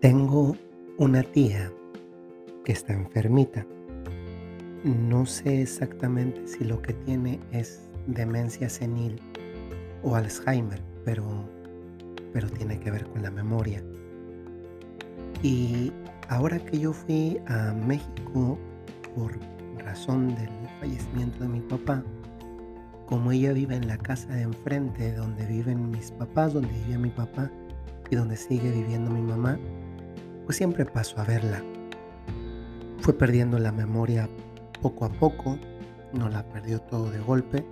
Tengo una tía que está enfermita. No sé exactamente si lo que tiene es demencia senil o Alzheimer, pero, pero tiene que ver con la memoria. Y ahora que yo fui a México por razón del fallecimiento de mi papá, como ella vive en la casa de enfrente donde viven mis papás, donde vivía mi papá y donde sigue viviendo mi mamá, pues siempre paso a verla. Fue perdiendo la memoria poco a poco, no la perdió todo de golpe,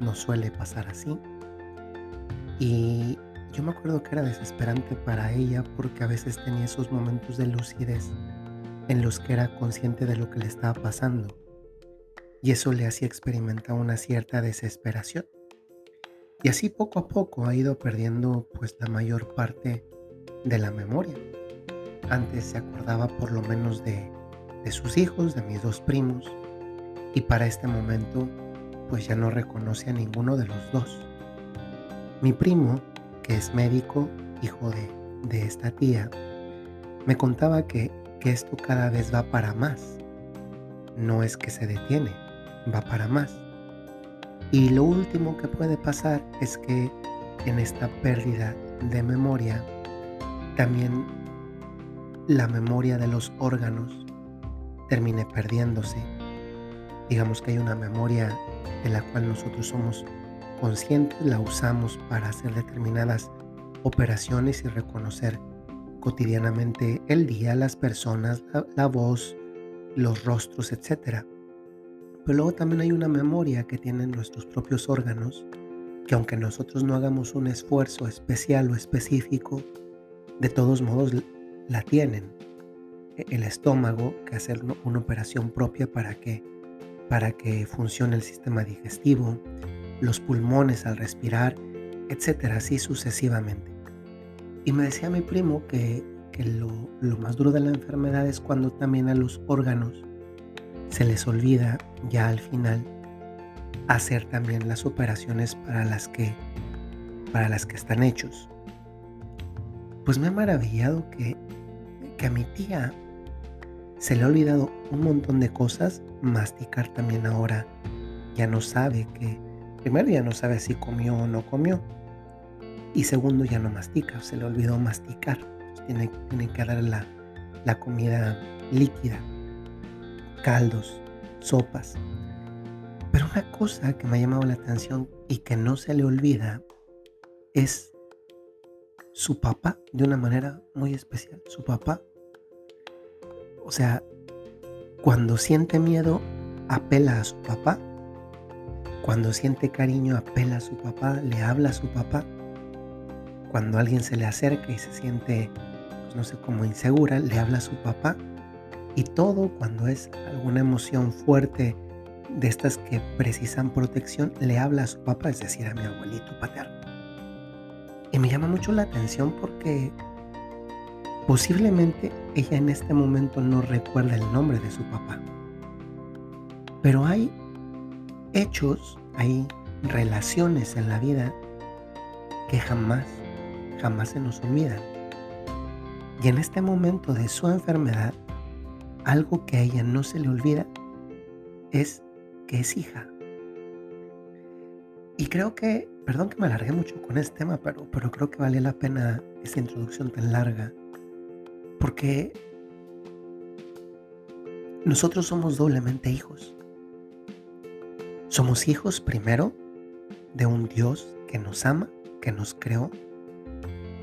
no suele pasar así. Y yo me acuerdo que era desesperante para ella porque a veces tenía esos momentos de lucidez en los que era consciente de lo que le estaba pasando. Y eso le hacía experimentar una cierta desesperación. Y así poco a poco ha ido perdiendo pues la mayor parte de la memoria. Antes se acordaba por lo menos de, sus hijos, de mis dos primos, y para este momento pues ya no reconoce a ninguno de los dos. Mi primo, que es médico, hijo de, esta tía, me contaba que, que esto cada vez va para más. No es que se detiene, va para más. Y lo último que puede pasar es que en esta pérdida de memoria también la memoria de los órganos termine perdiéndose. Digamos que hay una memoria de la cual nosotros somos conscientes, la usamos para hacer determinadas operaciones y reconocer cotidianamente el día, las personas, la, voz, los rostros, etc. Pero luego también hay una memoria que tienen nuestros propios órganos, que aunque nosotros no hagamos un esfuerzo especial o específico, de todos modos la tienen. E, el estómago, que hacer una operación propia para que, para que funcione el sistema digestivo, los pulmones al respirar, etcétera, así sucesivamente. Y me decía mi primo que, que lo, lo más duro de la enfermedad es cuando también a los órganos se les olvida ya al final hacer también las operaciones para las que para las que están hechos. Pues me ha maravillado que que a mi tía se le ha olvidado un montón de cosas, masticar también ahora ya no sabe que, primero ya no sabe si comió o no comió, y segundo ya no mastica, se le olvidó masticar, tiene, tiene que dar la, la comida líquida, caldos, sopas. Pero una cosa que me ha llamado la atención y que no se le olvida es su papá de una manera muy especial. Su papá, o sea, cuando siente miedo, apela a su papá. Cuando siente cariño, apela a su papá, le habla a su papá. Cuando alguien se le acerca y se siente, pues, no sé, como insegura, le habla a su papá. Y todo cuando es alguna emoción fuerte de estas que precisan protección, le habla a su papá, es decir, a mi abuelito paterno. Y me llama mucho la atención porque posiblemente ella en este momento no recuerda el nombre de su papá. Pero hay hechos, hay relaciones en la vida que jamás, jamás se nos olvidan. Y en este momento de su enfermedad, algo que a ella no se le olvida es que es hija. Y creo que Perdón que me alargué mucho con este tema, pero, pero creo que vale la pena esta introducción tan larga. Porque nosotros somos doblemente hijos. Somos hijos primero de un Dios que nos ama, que nos creó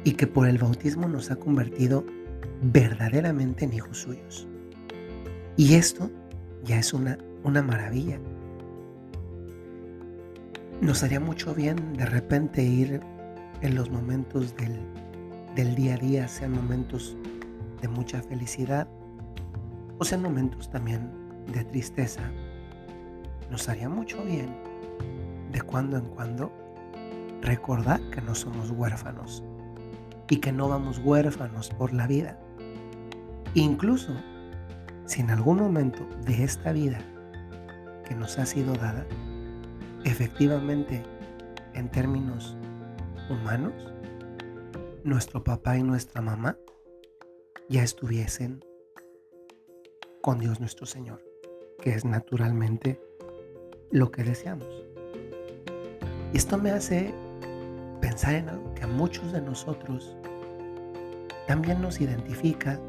y que por el bautismo nos ha convertido verdaderamente en hijos suyos. Y esto ya es una, una maravilla nos haría mucho bien de repente ir en los momentos del, día a día, sean momentos de mucha felicidad o sean momentos también de tristeza. Nos haría mucho bien de cuando en cuando recordar que no somos huérfanos y que no vamos huérfanos por la vida. Incluso si en algún momento de esta vida que nos ha sido dada, efectivamente, en términos humanos, nuestro papá y nuestra mamá ya estuviesen con Dios nuestro Señor, que es naturalmente lo que deseamos. Y esto me hace pensar en algo que a muchos de nosotros también nos identifica,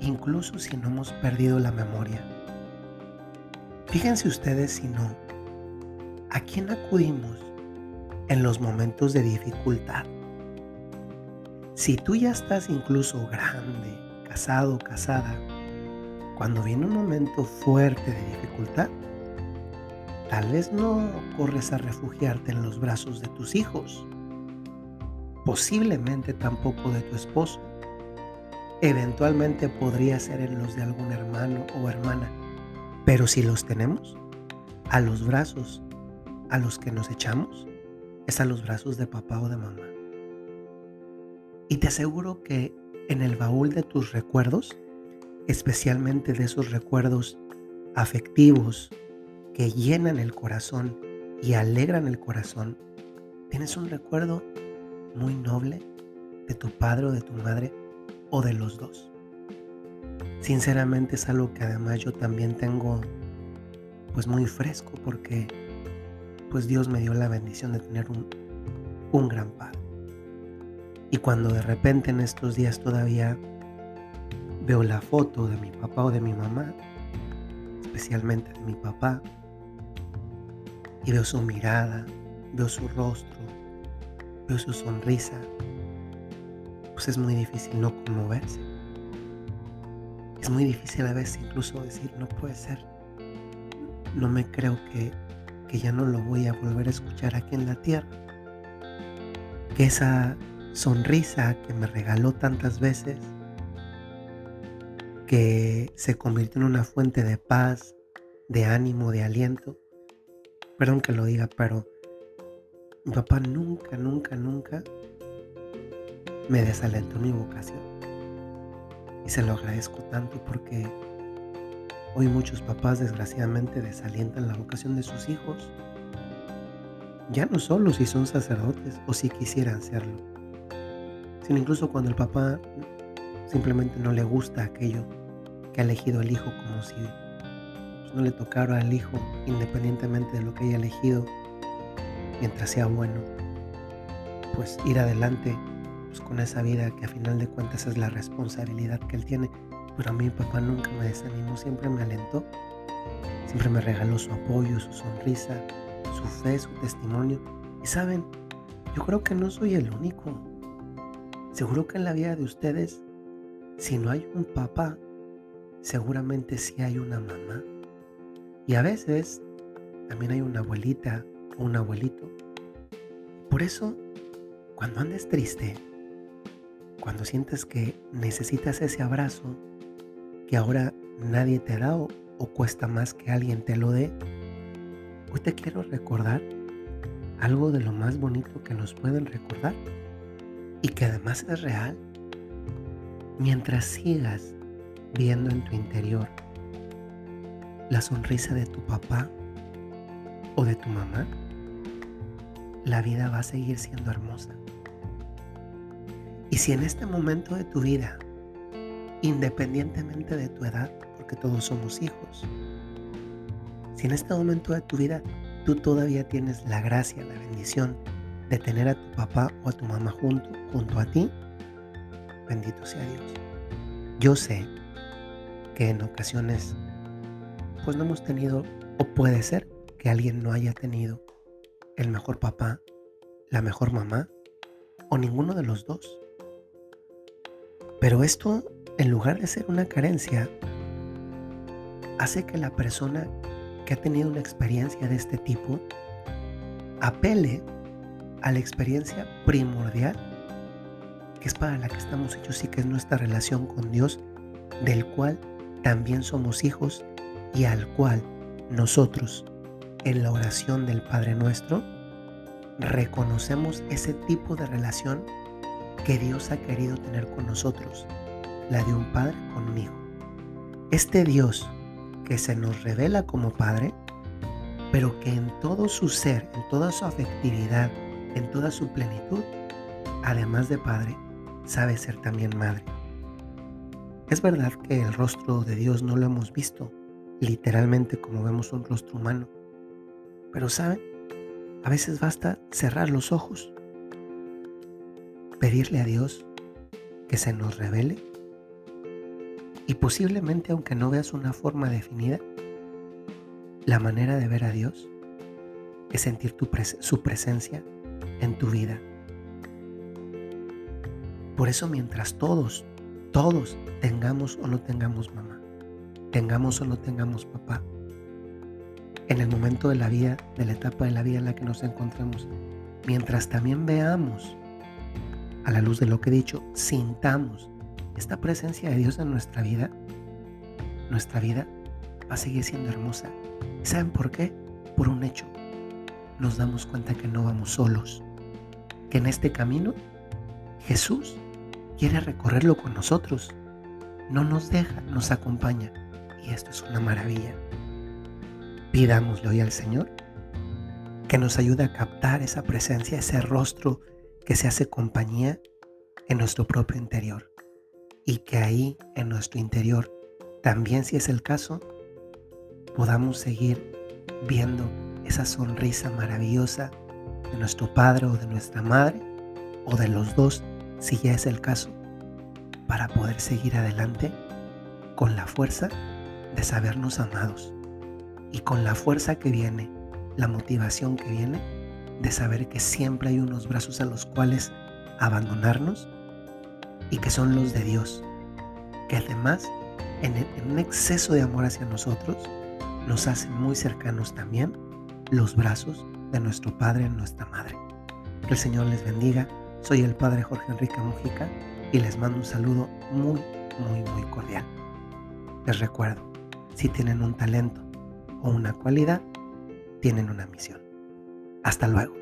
incluso si no hemos perdido la memoria. Fíjense ustedes si no, ¿a quién acudimos en los momentos de dificultad? Si tú ya estás incluso grande, casado, casada, cuando viene un momento fuerte de dificultad, tal vez no corres a refugiarte en los brazos de tus hijos, posiblemente tampoco de tu esposo, eventualmente podría ser en los de algún hermano o hermana, pero si los tenemos, a los brazos a los que nos echamos es a los brazos de papá o de mamá. Y te aseguro que en el baúl de tus recuerdos, especialmente de esos recuerdos afectivos que llenan el corazón y alegran el corazón, tienes un recuerdo muy noble de tu padre o de tu madre o de los dos. Sinceramente es algo que además yo también tengo pues muy fresco porque pues Dios me dio la bendición de tener un, un gran padre. Y cuando de repente en estos días todavía veo la foto de mi papá o de mi mamá, especialmente de mi papá, y veo su mirada, veo su rostro, veo su sonrisa, pues es muy difícil no conmoverse. Es muy difícil a veces incluso decir, no puede ser. No me creo que, que ya no lo voy a volver a escuchar aquí en la tierra. Que esa sonrisa que me regaló tantas veces, que se convirtió en una fuente de paz, de ánimo, de aliento. Perdón que lo diga, pero mi papá nunca, nunca, nunca me desalentó mi vocación. Y se lo agradezco tanto porque hoy muchos papás desgraciadamente desalientan la vocación de sus hijos. Ya no solo si son sacerdotes o si quisieran serlo, sino incluso cuando el papá simplemente no le gusta aquello que ha elegido el hijo como si pues, no le tocara al hijo independientemente de lo que haya elegido mientras sea bueno, pues ir adelante pues, con esa vida que a final de cuentas es la responsabilidad que él tiene. Pero a mí mi papá nunca me desanimó, siempre me alentó, siempre me regaló su apoyo, su sonrisa, su fe, su testimonio. Y saben, yo creo que no soy el único. Seguro que en la vida de ustedes, si no hay un papá, seguramente sí hay una mamá. Y a veces también hay una abuelita o un abuelito. Por eso, cuando andes triste, cuando sientes que necesitas ese abrazo que ahora nadie te da o, cuesta más que alguien te lo dé, hoy te quiero recordar algo de lo más bonito que nos pueden recordar y que además es real. Mientras sigas viendo en tu interior la sonrisa de tu papá o de tu mamá, la vida va a seguir siendo hermosa. Y si en este momento de tu vida, independientemente de tu edad, porque todos somos hijos, si en este momento de tu vida tú todavía tienes la gracia, la bendición de tener a tu papá o a tu mamá junto, junto a ti, bendito sea Dios. Yo sé que en ocasiones pues no hemos tenido, o puede ser que alguien no haya tenido el mejor papá, la mejor mamá, o ninguno de los dos. Pero esto, en lugar de ser una carencia, hace que la persona que ha tenido una experiencia de este tipo apele a la experiencia primordial que es para la que estamos hechos y que es nuestra relación con Dios, del cual también somos hijos y al cual nosotros, en la oración del Padre nuestro, reconocemos ese tipo de relación que Dios ha querido tener con nosotros, la de un padre con un hijo. Este Dios que se nos revela como padre, pero que en todo su ser, en toda su afectividad, en toda su plenitud, además de padre, sabe ser también madre. Es verdad que el rostro de Dios no lo hemos visto literalmente como vemos un rostro humano, pero ¿saben? A veces basta cerrar los ojos, pedirle a Dios que se nos revele y posiblemente aunque no veas una forma definida, la manera de ver a Dios es sentir su presencia en tu vida. Por eso mientras todos, todos tengamos o no tengamos mamá, tengamos o no tengamos papá, en el momento de la vida, de la etapa de la vida en la que nos encontramos, mientras también veamos, a la luz de lo que he dicho, sintamos esta presencia de Dios en nuestra vida, nuestra vida va a seguir siendo hermosa. ¿Saben por qué? Por un hecho. Nos damos cuenta que no vamos solos, que en este camino Jesús quiere recorrerlo con nosotros. No nos deja, nos acompaña. Y esto es una maravilla. Pidámosle hoy al Señor que nos ayude a captar esa presencia, ese rostro que se hace compañía en nuestro propio interior. Y que ahí, en nuestro interior, también si es el caso, podamos seguir viendo esa sonrisa maravillosa de nuestro padre o de nuestra madre, o de los dos, si ya es el caso, para poder seguir adelante con la fuerza de sabernos amados y con la fuerza que viene, la motivación que viene de saber que siempre hay unos brazos a los cuales abandonarnos y que son los de Dios, que además en, un exceso de amor hacia nosotros nos hacen muy cercanos también los brazos de nuestro Padre y nuestra Madre. Que el Señor les bendiga. Soy el Padre Jorge Enrique Mujica y les mando un saludo muy, muy, muy cordial. Les recuerdo, si tienen un talento o una cualidad, tienen una misión. Hasta luego.